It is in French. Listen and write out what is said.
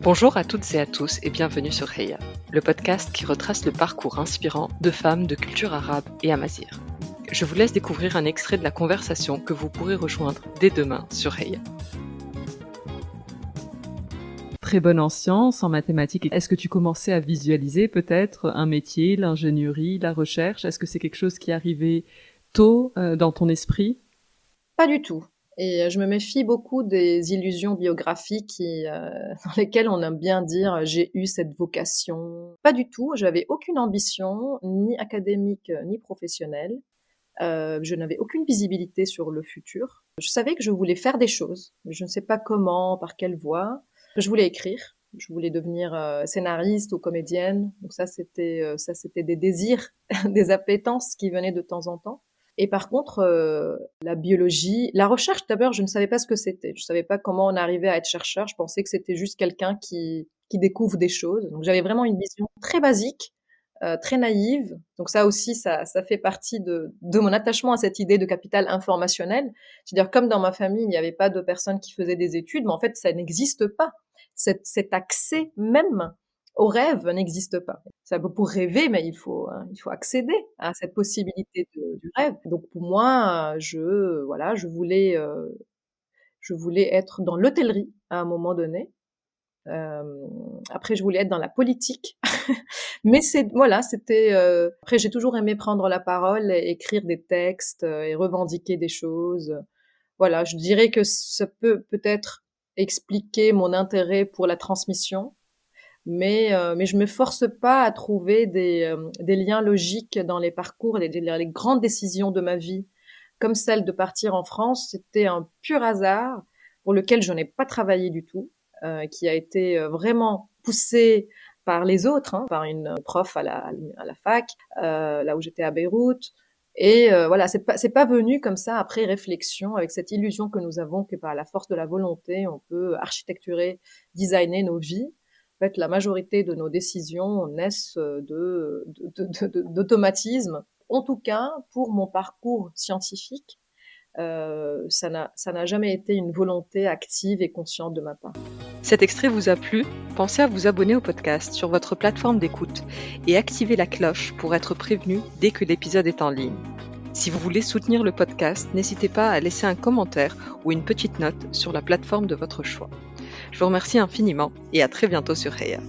Bonjour à toutes et à tous et bienvenue sur Heya, le podcast qui retrace le parcours inspirant de femmes de culture arabe et amazir. Je vous laisse découvrir un extrait de la conversation que vous pourrez rejoindre dès demain sur Heya. Très bonne en sciences, en mathématiques. Est-ce que tu commençais à visualiser peut-être un métier, l'ingénierie, la recherche? Est-ce que c'est quelque chose qui arrivait tôt euh, dans ton esprit? Pas du tout. Et euh, je me méfie beaucoup des illusions biographiques qui, euh, dans lesquelles on aime bien dire euh, j'ai eu cette vocation. Pas du tout. J'avais aucune ambition, ni académique ni professionnelle. Euh, je n'avais aucune visibilité sur le futur. Je savais que je voulais faire des choses, mais je ne sais pas comment, par quelle voie. Je voulais écrire. Je voulais devenir scénariste ou comédienne. Donc ça, c'était ça, c'était des désirs, des appétences qui venaient de temps en temps. Et par contre, euh, la biologie, la recherche d'abord, je ne savais pas ce que c'était. Je ne savais pas comment on arrivait à être chercheur. Je pensais que c'était juste quelqu'un qui, qui découvre des choses. Donc j'avais vraiment une vision très basique, euh, très naïve. Donc ça aussi, ça, ça fait partie de, de mon attachement à cette idée de capital informationnel. C'est-à-dire comme dans ma famille, il n'y avait pas de personnes qui faisaient des études, mais en fait, ça n'existe pas. Cet, cet accès même au rêve n'existe pas. Ça peut pour rêver, mais il faut hein, il faut accéder à cette possibilité du rêve. Donc pour moi, je voilà, je voulais euh, je voulais être dans l'hôtellerie à un moment donné. Euh, après, je voulais être dans la politique, mais c'est voilà, c'était. Euh, après, j'ai toujours aimé prendre la parole, et écrire des textes et revendiquer des choses. Voilà, je dirais que ça peut peut-être expliquer mon intérêt pour la transmission mais euh, mais je me force pas à trouver des, euh, des liens logiques dans les parcours les, les grandes décisions de ma vie comme celle de partir en France c'était un pur hasard pour lequel je n'ai pas travaillé du tout euh, qui a été euh, vraiment poussé par les autres hein, par une prof à la à la fac euh, là où j'étais à Beyrouth et voilà, c'est pas c'est pas venu comme ça après réflexion avec cette illusion que nous avons que par la force de la volonté, on peut architecturer, designer nos vies. Fait, la majorité de nos décisions naissent de, d'automatisme. En tout cas, pour mon parcours scientifique, euh, ça n'a jamais été une volonté active et consciente de ma part. Cet extrait vous a plu? Pensez à vous abonner au podcast sur votre plateforme d'écoute et activer la cloche pour être prévenu dès que l'épisode est en ligne. Si vous voulez soutenir le podcast, n'hésitez pas à laisser un commentaire ou une petite note sur la plateforme de votre choix. Je vous remercie infiniment et à très bientôt sur Heya.